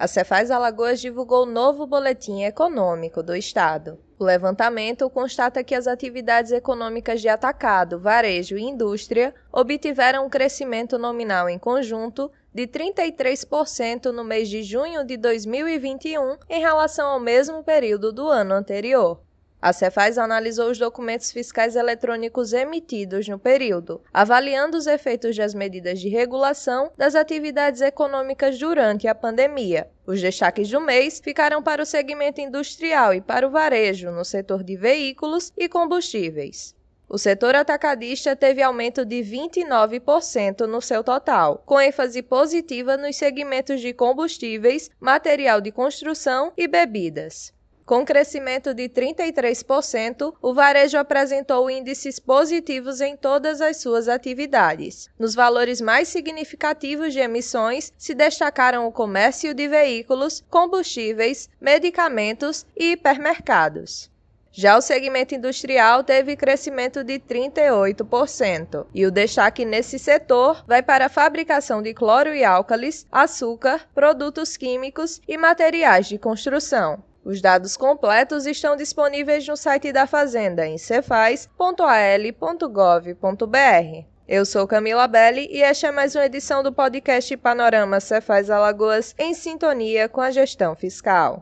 A Cefaz Alagoas divulgou o novo boletim econômico do estado. O levantamento constata que as atividades econômicas de atacado, varejo e indústria obtiveram um crescimento nominal em conjunto de 33% no mês de junho de 2021 em relação ao mesmo período do ano anterior. A Cefaz analisou os documentos fiscais eletrônicos emitidos no período, avaliando os efeitos das medidas de regulação das atividades econômicas durante a pandemia. Os destaques do mês ficaram para o segmento industrial e para o varejo no setor de veículos e combustíveis. O setor atacadista teve aumento de 29% no seu total, com ênfase positiva nos segmentos de combustíveis, material de construção e bebidas. Com crescimento de 33%, o varejo apresentou índices positivos em todas as suas atividades. Nos valores mais significativos de emissões se destacaram o comércio de veículos, combustíveis, medicamentos e hipermercados. Já o segmento industrial teve crescimento de 38%, e o destaque nesse setor vai para a fabricação de cloro e álcalis, açúcar, produtos químicos e materiais de construção. Os dados completos estão disponíveis no site da Fazenda em cefaz.al.gov.br. Eu sou Camila Belli e esta é mais uma edição do podcast Panorama Cefaz Alagoas em sintonia com a gestão fiscal.